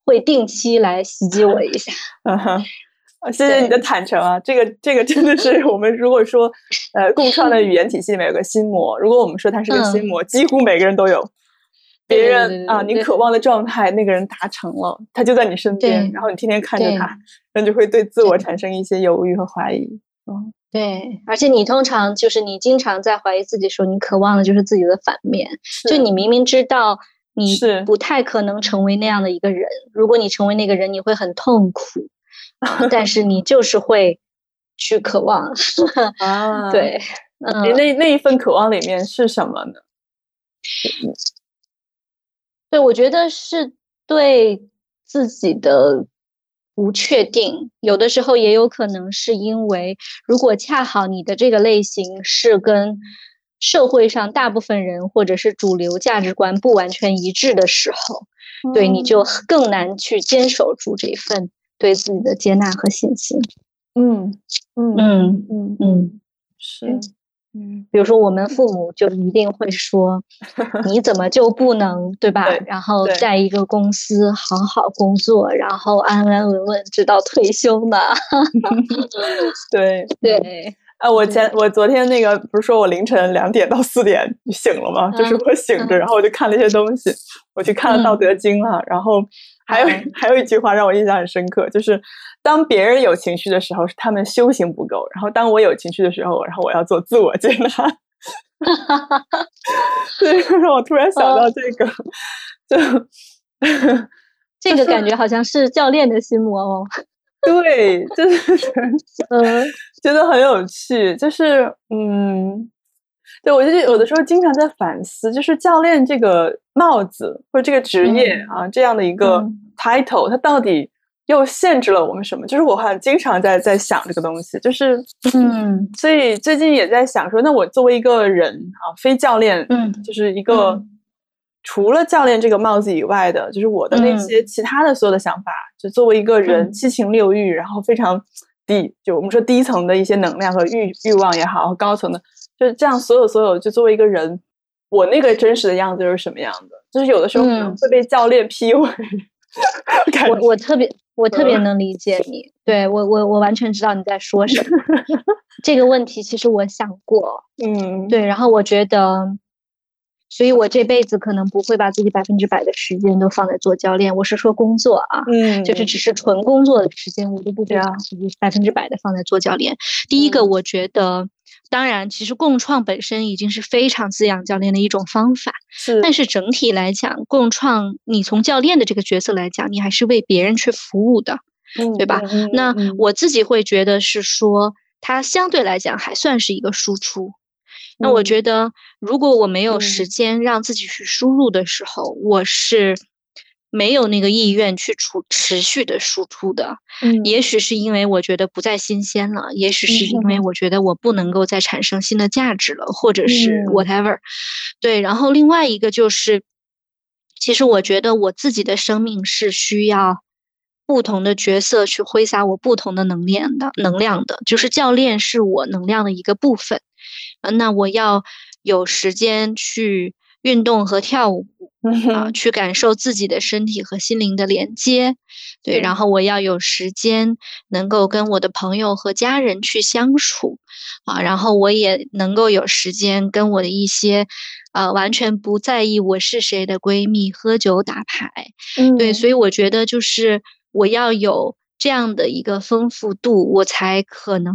C: 会定期来袭击我一下。
B: 啊，<laughs> 谢谢你的坦诚啊！这个这个真的是我们如果说，呃，共创的语言体系里面有个心魔，如果我们说它是个心魔，几乎每个人都有。别人啊，你渴望的状态，那个人达成了，他就在你身边，然后你天天看着他，那就会对自我产生一些犹豫和怀疑。
C: 嗯，对，而且你通常就是你经常在怀疑自己，说你渴望的就是自己的反面，就你明明知道你不太可能成为那样的一个人，如果你成为那个人，你会很痛苦。但是你就是会去渴望 <laughs>
B: 啊，
C: 对，
B: 嗯，那那一份渴望里面是什么呢？
C: 对，我觉得是对自己的不确定，有的时候也有可能是因为，如果恰好你的这个类型是跟社会上大部分人或者是主流价值观不完全一致的时候，对，你就更难去坚守住这份。对自己的接纳和信心，
B: 嗯嗯
C: 嗯嗯嗯，
B: 是，
C: 嗯，比如说我们父母就一定会说，<laughs> 你怎么就不能对吧？然后在一个公司好好工作，然后安安稳稳直到退休呢？<laughs>
B: 对
C: 对。
B: 啊，我前我昨天那个不是说我凌晨两点到四点醒了吗？就是我醒着，然后我就看了一些东西，我去看了《道德经》了，然后还有还有一句话让我印象很深刻，就是当别人有情绪的时候，是他们修行不够；然后当我有情绪的时候，然后我要做自我接纳。<laughs> 对，让我突然想到这个，就 <laughs>
C: 这个感觉好像是教练的心魔哦。<laughs>
B: 对，就是嗯，觉得很有趣，就是嗯，对我就有的时候经常在反思，就是教练这个帽子或者这个职业啊，这样的一个 title，它到底又限制了我们什么？就是我好像经常在在想这个东西，就是
C: 嗯，
B: 所以最近也在想说，那我作为一个人啊，非教练，
C: 嗯，
B: 就是一个。除了教练这个帽子以外的，就是我的那些其他的所有的想法，就作为一个人七情六欲，然后非常低，就我们说低层的一些能量和欲欲望也好，高层的，就是这样，所有所有，就作为一个人，我那个真实的样子是什么样的？就是有的时候会被教练批为。
C: 我我特别我特别能理解你，对我我我完全知道你在说什么。<laughs> 这个问题其实我想过，
B: 嗯，
C: 对，然后我觉得。所以，我这辈子可能不会把自己百分之百的时间都放在做教练。我是说工作啊，
B: 嗯，
C: 就是只是纯工作的时间，我都不会把自己百分之百的放在做教练。第一个，我觉得当然，其实共创本身已经是非常滋养教练的一种方法。
B: 是，
C: 但是整体来讲，共创你从教练的这个角色来讲，你还是为别人去服务的，对吧？那我自己会觉得是说，它相对来讲还算是一个输出。那我觉得，如果我没有时间让自己去输入的时候，我是。没有那个意愿去出持续的输出的，嗯，也许是因为我觉得不再新鲜了，也许是因为我觉得我不能够再产生新的价值了，或者是 whatever，对。然后另外一个就是，其实我觉得我自己的生命是需要不同的角色去挥洒我不同的能量的，能量的，就是教练是我能量的一个部分，那我要有时间去。运动和跳舞啊，去感受自己的身体和心灵的连接，对，然后我要有时间能够跟我的朋友和家人去相处啊，然后我也能够有时间跟我的一些呃完全不在意我是谁的闺蜜喝酒打牌，对，所以我觉得就是我要有。这样的一个丰富度，我才可能，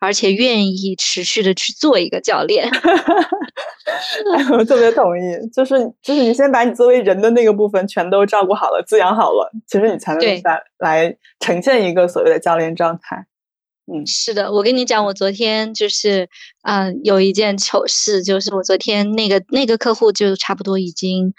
C: 而且愿意持续的去做一个教练。<laughs>
B: 我特别同意，就是就是你先把你作为人的那个部分全都照顾好了、滋养好了，其实你才能来来呈现一个所谓的教练状态。
C: 嗯，是的，我跟你讲，我昨天就是，嗯，有一件糗事，就是我昨天那个那个客户就差不多已经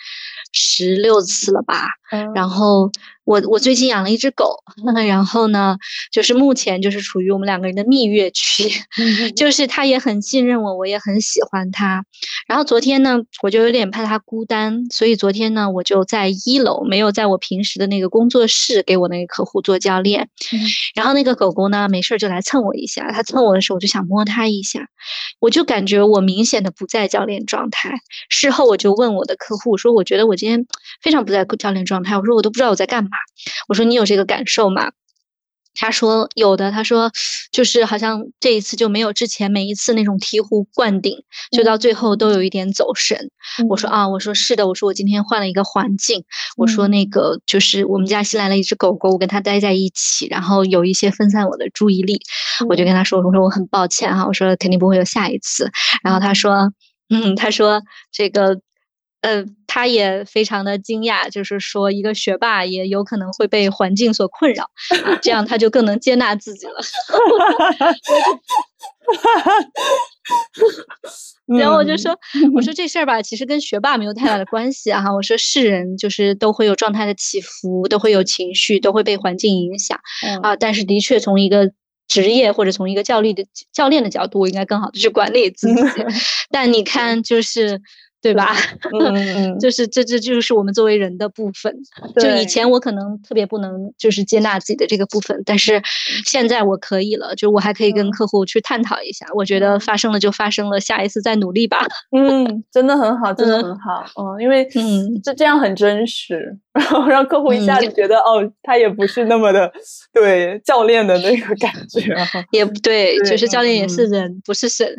C: 十六次了吧，然后。我我最近养了一只狗，<laughs> 然后呢，就是目前就是处于我们两个人的蜜月期，<laughs> 就是它也很信任我，我也很喜欢它。然后昨天呢，我就有点怕它孤单，所以昨天呢，我就在一楼，没有在我平时的那个工作室给我那个客户做教练。<laughs> 然后那个狗狗呢，没事就来蹭我一下，它蹭我的时候，我就想摸它一下，我就感觉我明显的不在教练状态。事后我就问我的客户说，我觉得我今天非常不在教练状态，我说我都不知道我在干嘛。我说你有这个感受吗？他说有的。他说就是好像这一次就没有之前每一次那种醍醐灌顶，就到最后都有一点走神。我说啊，我说是的。我说我今天换了一个环境。我说那个就是我们家新来了一只狗狗，我跟它待在一起，然后有一些分散我的注意力。我就跟他说，我说我很抱歉哈，我说肯定不会有下一次。然后他说，嗯，他说这个。呃，他也非常的惊讶，就是说一个学霸也有可能会被环境所困扰，这样他就更能接纳自己了。<laughs> 然后我就说，我说这事儿吧，其实跟学霸没有太大的关系啊。我说是人就是都会有状态的起伏，都会有情绪，都会被环境影响啊。但是的确从一个职业或者从一个教练的教练的角度，我应该更好的去管理自己。但你看，就是。对吧？嗯嗯，<laughs> 就是这这就是我们作为人的部分。就以前我可能特别不能就是接纳自己的这个部分，但是现在我可以了。就我还可以跟客户去探讨一下。我觉得发生了就发生了，下一次再努力吧。
B: 嗯，真的很好，真的很好。嗯，因为嗯，这这样很真实，然后让客户一下子觉得哦，他也不是那么的对教练的那个感觉。
C: 也对，就是教练也是人，不是神。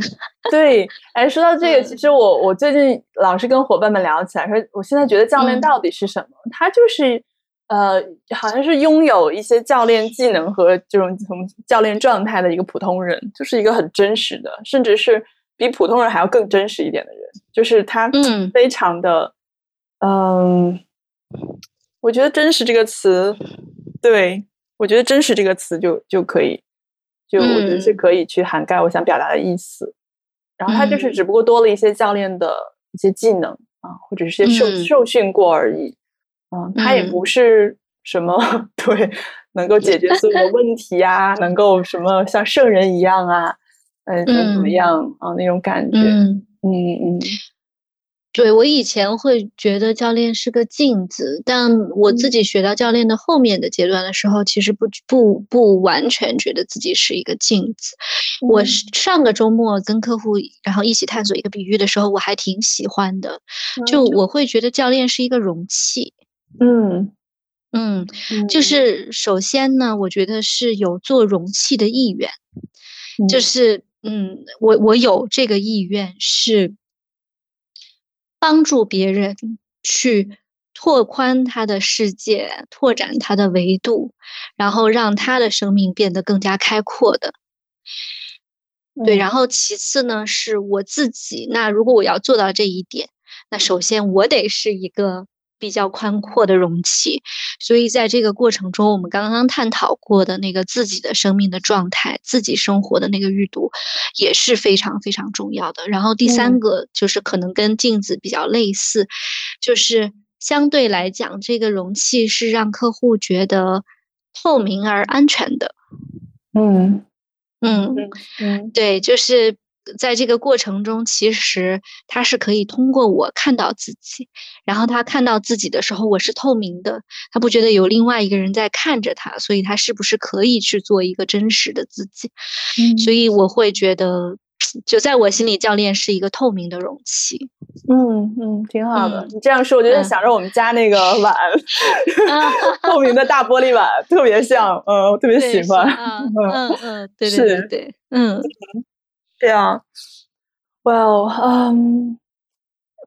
B: 对，哎，说到这个，其实我我最近老是跟伙伴们聊起来，说我现在觉得教练到底是什么？他就是呃，好像是拥有一些教练技能和这种从教练状态的一个普通人，就是一个很真实的，甚至是比普通人还要更真实一点的人。就是他非常的，嗯，我觉得“真实”这个词，对我觉得“真实”这个词就就可以，就我觉得是可以去涵盖我想表达的意思。然后他就是只不过多了一些教练的一些技能啊，或者是些受受训过而已，嗯，他也不是什么 <laughs> 对能够解决所有的问题啊，能够什么像圣人一样啊，嗯，怎么样啊那种感觉，嗯嗯。
C: 对我以前会觉得教练是个镜子，但我自己学到教练的后面的阶段的时候，其实不不不完全觉得自己是一个镜子。我上个周末跟客户然后一起探索一个比喻的时候，我还挺喜欢的。就我会觉得教练是一个容器，嗯嗯，就是首先呢，我觉得是有做容器的意愿，就是嗯，我我有这个意愿是。帮助别人去拓宽他的世界，拓展他的维度，然后让他的生命变得更加开阔的。对，然后其次呢是我自己。那如果我要做到这一点，那首先我得是一个比较宽阔的容器。所以在这个过程中，我们刚刚探讨过的那个自己的生命的状态、自己生活的那个预读，也是非常非常重要的。然后第三个就是可能跟镜子比较类似，就是相对来讲，这个容器是让客户觉得透明而安全的。
B: 嗯。
C: 嗯嗯，对，就是在这个过程中，其实他是可以通过我看到自己，然后他看到自己的时候，我是透明的，他不觉得有另外一个人在看着他，所以他是不是可以去做一个真实的自己？所以我会觉得。就在我心里，教练是一个透明的容器。
B: 嗯嗯，挺好的。你这样说，我就在想着我们家那个碗，<laughs> 透明的大玻璃碗，特别像。嗯，我特别喜欢。
C: 嗯嗯，对对对对，嗯，<laughs>
B: 这样。Well，嗯，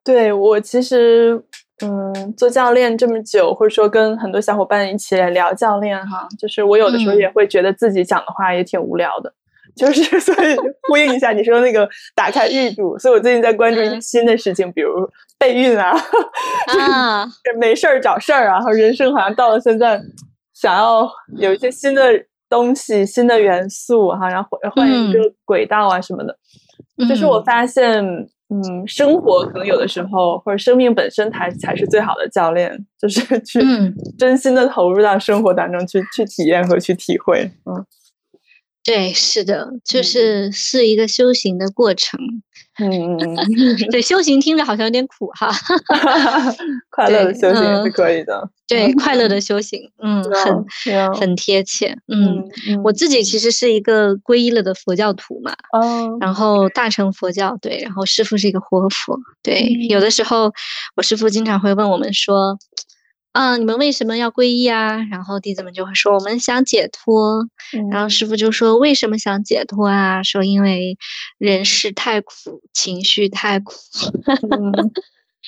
B: 对我其实，嗯，做教练这么久，或者说跟很多小伙伴一起来聊教练哈，就是我有的时候也会觉得自己讲的话也挺无聊的。就是，<laughs> 所以呼应一下你说那个打开预读，所以我最近在关注一些新的事情，比如备孕啊，啊，<laughs> 没事儿找事儿啊，然后人生好像到了现在，想要有一些新的东西、新的元素哈，然后换换一个轨道啊什么的。就是我发现，嗯，生活可能有的时候，或者生命本身才才是最好的教练，就是 <laughs> 去真心的投入到生活当中去，去体验和去体会，嗯。
C: 对，是的，就是是一个修行的过程。
B: 嗯嗯嗯，<laughs>
C: 对，修行听着好像有点苦哈。<laughs>
B: 快乐的修行是可以的。
C: 对，快乐的修行，嗯，很很贴切。嗯，我自己其实是一个皈依了的佛教徒嘛。哦。然后大乘佛教，对，然后师傅是一个活佛。对，有的时候我师傅经常会问我们说。啊，你们为什么要皈依啊？然后弟子们就会说，我们想解脱。然后师傅就说，为什么想解脱啊？说因为人世太苦，情绪太苦。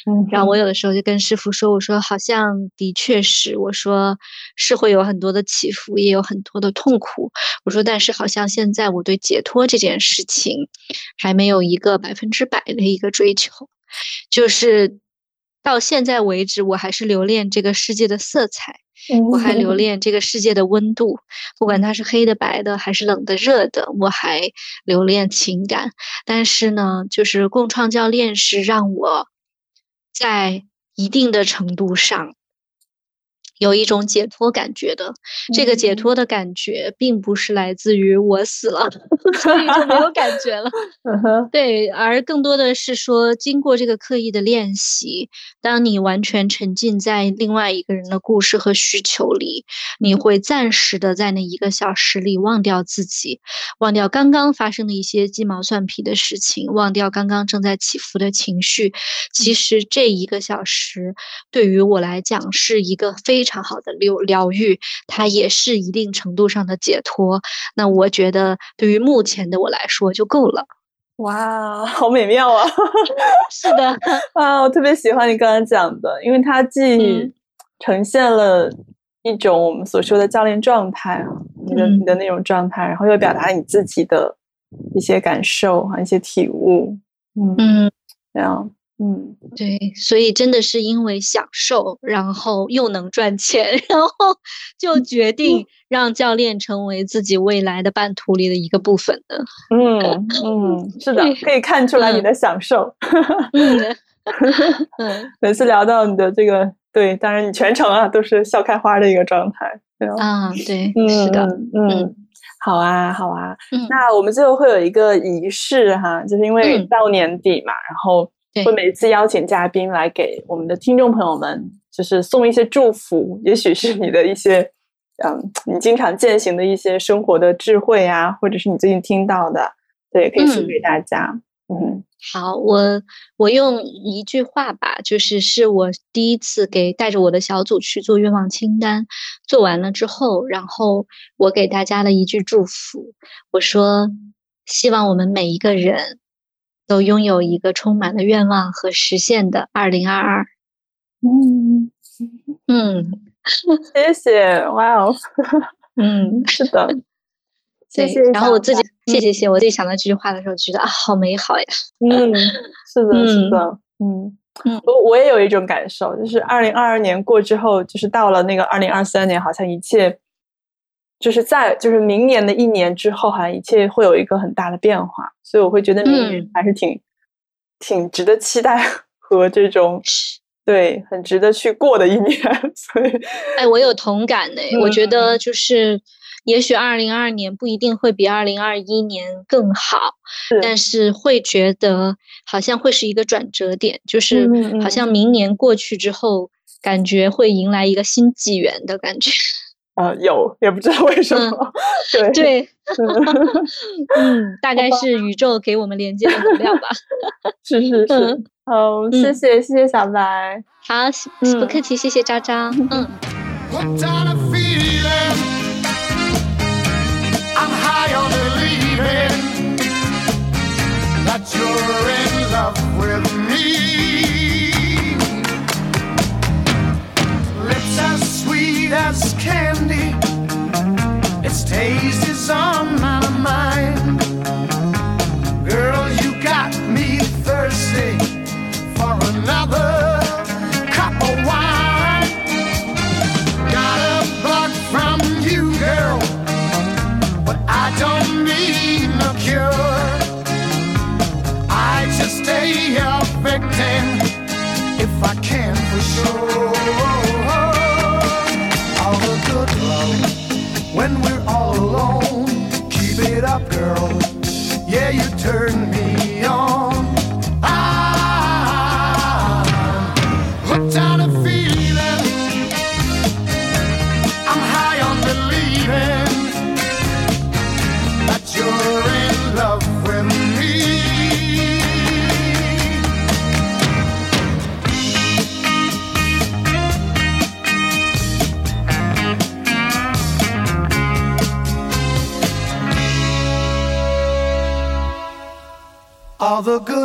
C: 嗯 <laughs> 然后我有的时候就跟师傅说，我说好像的确是，我说是会有很多的起伏，也有很多的痛苦。我说但是好像现在我对解脱这件事情还没有一个百分之百的一个追求，就是。到现在为止，我还是留恋这个世界的色彩，我还留 <laughs> 恋这个世界的温度，不管它是黑的、白的，还是冷的、热的，我还留恋情感。但是呢，就是共创教练是让我在一定的程度上。有一种解脱感觉的，这个解脱的感觉，并不是来自于我死了，<laughs> 所以就没有感觉了。<laughs> 对，而更多的是说，经过这个刻意的练习，当你完全沉浸在另外一个人的故事和需求里，你会暂时的在那一个小时里忘掉自己，忘掉刚刚发生的一些鸡毛蒜皮的事情，忘掉刚刚正在起伏的情绪。其实这一个小时对于我来讲是一个非。非常好的疗疗愈，它也是一定程度上的解脱。那我觉得，对于目前的我来说就够了。
B: 哇，<laughs> 好美妙啊！<laughs>
C: 是的，<laughs>
B: 啊，我特别喜欢你刚刚讲的，因为它既呈现了一种我们所说的教练状态，你的你的那种状态，然后又表达你自己的一些感受和一些体悟。嗯，这样。嗯，
C: 对，所以真的是因为享受，然后又能赚钱，<laughs> 然后就决定让教练成为自己未来的半途里的一个部分的。
B: 嗯嗯，是的，可以看出来你的享受。<laughs> 嗯，每次聊到你的这个，对，当然你全程啊都是笑开花的一个状态。
C: 啊，对，是的，
B: 嗯，好啊，好啊。那我们最后会有一个仪式哈，就是因为到年底嘛，然后。会每次邀请嘉宾来给我们的听众朋友们，就是送一些祝福，也许是你的一些，嗯，你经常践行的一些生活的智慧啊，或者是你最近听到的，对，可以送给大家。嗯，
C: 好，我我用一句话吧，就是是我第一次给带着我的小组去做愿望清单，做完了之后，然后我给大家的一句祝福，我说希望我们每一个人。都拥有一个充满了愿望和实现的二零二二。
B: 嗯 <laughs> <laughs> 嗯，谢谢，哇哦，<laughs>
C: 嗯，
B: 是的，谢谢。
C: 然后我自己谢谢谢，我自己想到这句话的时候，觉得啊，好美好呀。
B: 嗯，是的，是的，嗯嗯，我我也有一种感受，就是二零二二年过之后，就是到了那个二零二三年，好像一切就是在就是明年的一年之后，好像一切会有一个很大的变化，所以我会觉得明年还是挺挺值得期待 <laughs> 和这种。对，很值得去过的一年，<laughs> 所以，
C: 哎，我有同感呢。我觉得就是，也许二零二二年不一定会比二零二一年更好，但是会觉得好像会是一个转折点，就是好像明年过去之后，感觉会迎来一个新纪元的感觉。
B: 啊，有也不知道为什么，对
C: 对，<laughs> 嗯，大概是宇宙给我们连接的能量吧。<laughs>
B: 是是是。好，谢谢谢谢小白。
C: 好，不客气，谢谢昭昭。<laughs> 嗯。
A: sweet as candy. Its taste is on my mind. Girl, you got me thirsty for another. Up, girl. Yeah, you turn me